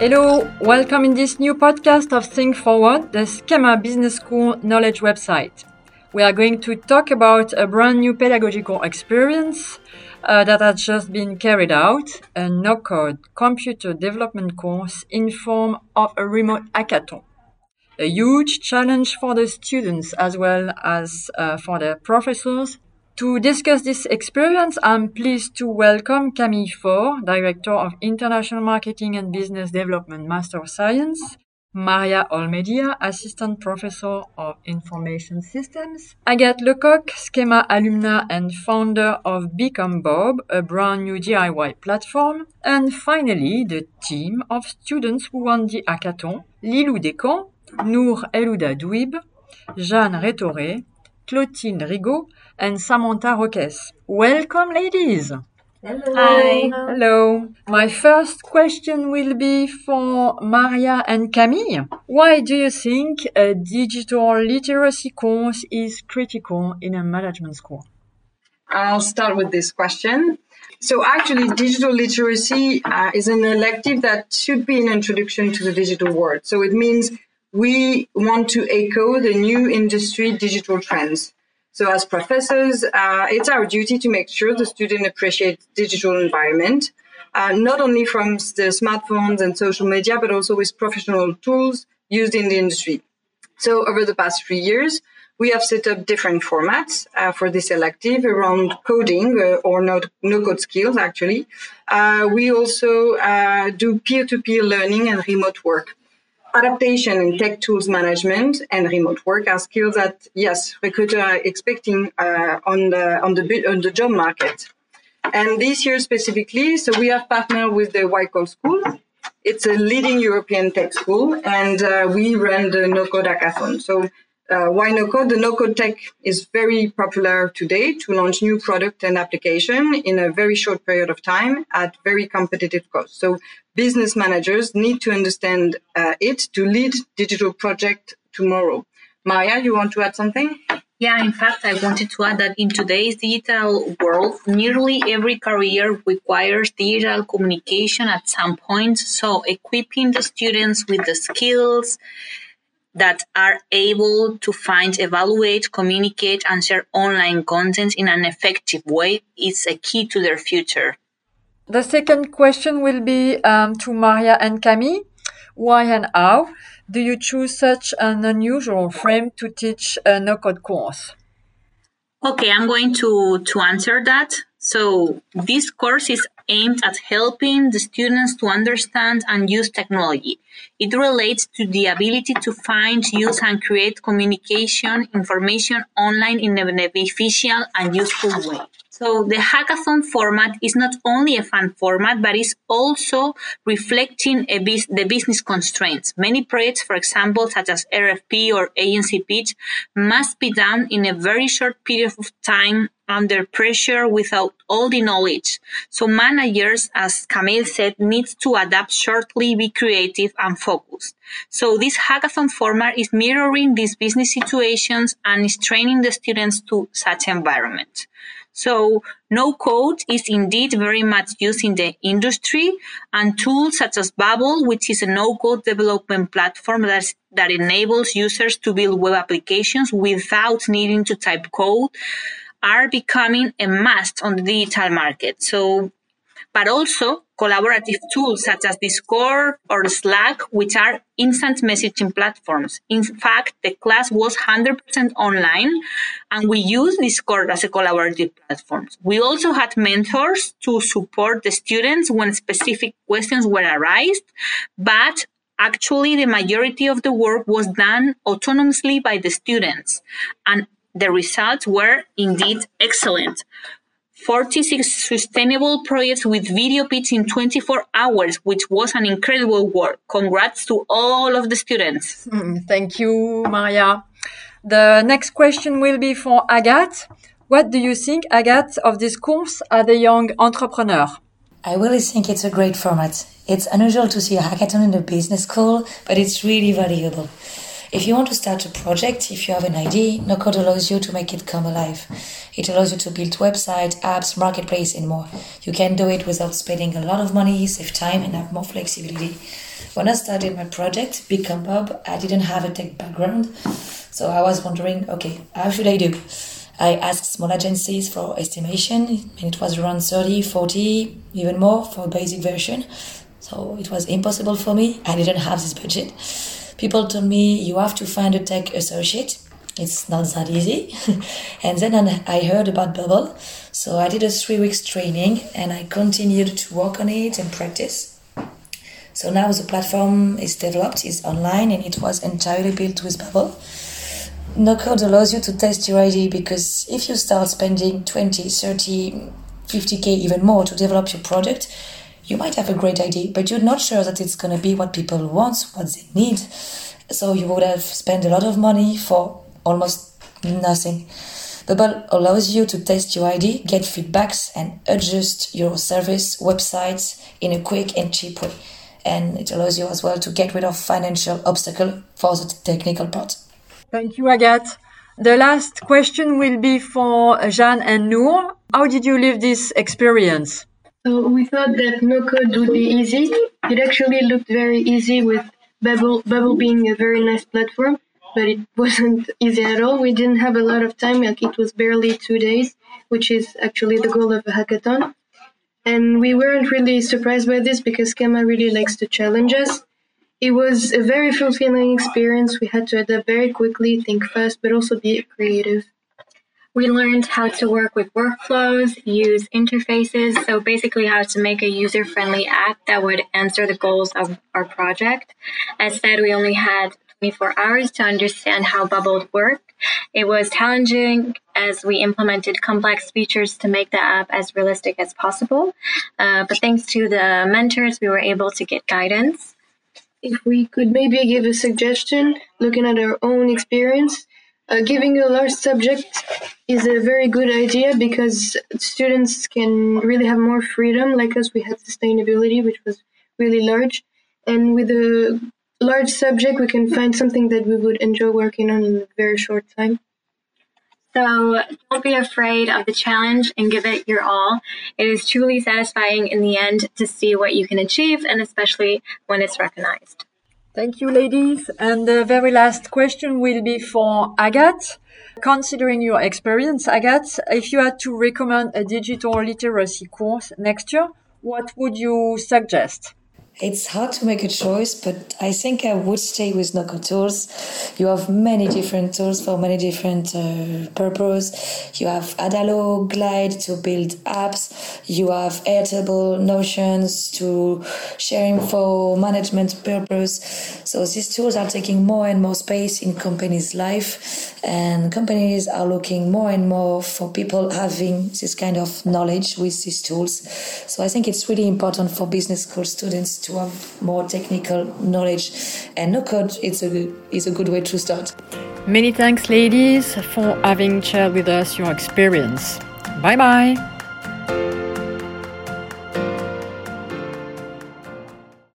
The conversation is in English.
Hello, welcome in this new podcast of Think Forward, the SKEMA Business School knowledge website. We are going to talk about a brand new pedagogical experience uh, that has just been carried out, a no-code computer development course in form of a remote hackathon. A huge challenge for the students as well as uh, for the professors to discuss this experience, I'm pleased to welcome Camille Faure, Director of International Marketing and Business Development Master of Science, Maria Olmedia, Assistant Professor of Information Systems, Agathe Lecoq, SKEMA alumna and founder of Become Bob, a brand new DIY platform, and finally the team of students who won the hackathon, Lilou Descamps, Nour Elouda Douib, Jeanne Rétoré, Clotilde Rigaud, and Samantha Roques. Welcome, ladies. Hello. Hi. Hello. My first question will be for Maria and Camille. Why do you think a digital literacy course is critical in a management school? I'll start with this question. So, actually, digital literacy uh, is an elective that should be an introduction to the digital world. So, it means we want to echo the new industry digital trends. So as professors, uh, it's our duty to make sure the student appreciates digital environment, uh, not only from the smartphones and social media, but also with professional tools used in the industry. So over the past three years, we have set up different formats uh, for this elective around coding uh, or no, no code skills, actually. Uh, we also uh, do peer to peer learning and remote work adaptation and tech tools management and remote work are skills that yes recruiters are expecting uh, on the on the on the job market. And this year specifically so we have partnered with the Wild Code School. It's a leading European tech school and uh, we run the no code hackathon. So uh, why no code? The no code tech is very popular today to launch new product and application in a very short period of time at very competitive cost. So business managers need to understand uh, it to lead digital project tomorrow. Maya, you want to add something? Yeah, in fact, I wanted to add that in today's digital world, nearly every career requires digital communication at some point. So equipping the students with the skills, that are able to find, evaluate, communicate, and share online content in an effective way is a key to their future. The second question will be um, to Maria and Camille. Why and how do you choose such an unusual frame to teach a no-code course? Okay, I'm going to, to answer that. So this course is aimed at helping the students to understand and use technology. It relates to the ability to find, use, and create communication information online in a beneficial and useful way. So the hackathon format is not only a fun format, but is also reflecting the business constraints. Many projects, for example, such as RFP or agency pitch, must be done in a very short period of time under pressure without all the knowledge. So managers, as Camille said, need to adapt shortly, be creative and focused. So this hackathon format is mirroring these business situations and is training the students to such environment. So no code is indeed very much used in the industry and tools such as Bubble, which is a no code development platform that, that enables users to build web applications without needing to type code are becoming a must on the digital market. So, but also collaborative tools such as Discord or Slack, which are instant messaging platforms. In fact, the class was 100% online and we used Discord as a collaborative platform. We also had mentors to support the students when specific questions were arised, but actually the majority of the work was done autonomously by the students and the results were indeed excellent. 46 sustainable projects with video pitch in 24 hours, which was an incredible work. Congrats to all of the students. Mm, thank you, Maria. The next question will be for Agathe. What do you think, Agathe, of this course as a young entrepreneur? I really think it's a great format. It's unusual to see a hackathon in a business school, but it's really valuable. If you want to start a project, if you have an idea, no code allows you to make it come alive. It allows you to build website, apps, marketplace, and more. You can do it without spending a lot of money, save time, and have more flexibility. When I started my project, Become Bob, I didn't have a tech background, so I was wondering, okay, how should I do? I asked small agencies for estimation, and it was around 30, 40, even more for basic version. So it was impossible for me. I didn't have this budget. People told me you have to find a tech associate. It's not that easy. and then I heard about Bubble. So I did a three weeks training and I continued to work on it and practice. So now the platform is developed, is online, and it was entirely built with Bubble. No code allows you to test your idea because if you start spending 20, 30, 50k, even more to develop your product, you might have a great idea, but you're not sure that it's going to be what people want, what they need. So you would have spent a lot of money for almost nothing. Bubble allows you to test your idea, get feedbacks, and adjust your service websites in a quick and cheap way. And it allows you as well to get rid of financial obstacle for the technical part. Thank you, Agathe. The last question will be for Jeanne and Nour. How did you live this experience? So we thought that no code would be easy. It actually looked very easy with Bubble, Bubble being a very nice platform, but it wasn't easy at all. We didn't have a lot of time, like it was barely two days, which is actually the goal of a hackathon. And we weren't really surprised by this because SKEMA really likes to challenge us. It was a very fulfilling experience. We had to adapt very quickly, think fast, but also be creative. We learned how to work with workflows, use interfaces, so basically how to make a user friendly app that would answer the goals of our project. As said, we only had 24 hours to understand how Bubble worked. It was challenging as we implemented complex features to make the app as realistic as possible. Uh, but thanks to the mentors, we were able to get guidance. If we could maybe give a suggestion, looking at our own experience, uh, giving a large subject is a very good idea because students can really have more freedom. Like us, we had sustainability, which was really large. And with a large subject, we can find something that we would enjoy working on in a very short time. So don't be afraid of the challenge and give it your all. It is truly satisfying in the end to see what you can achieve, and especially when it's recognized. Thank you, ladies. And the very last question will be for Agathe. Considering your experience, Agathe, if you had to recommend a digital literacy course next year, what would you suggest? It's hard to make a choice, but I think I would stay with no-code tools. You have many different tools for many different uh, purposes. You have Adalo Glide to build apps. You have Airtable, Notions to share info, management purpose. So these tools are taking more and more space in companies' life, and companies are looking more and more for people having this kind of knowledge with these tools. So I think it's really important for business school students to have more technical knowledge. And no code is a, is a good way to start. Many thanks, ladies, for having shared with us your experience. Bye bye.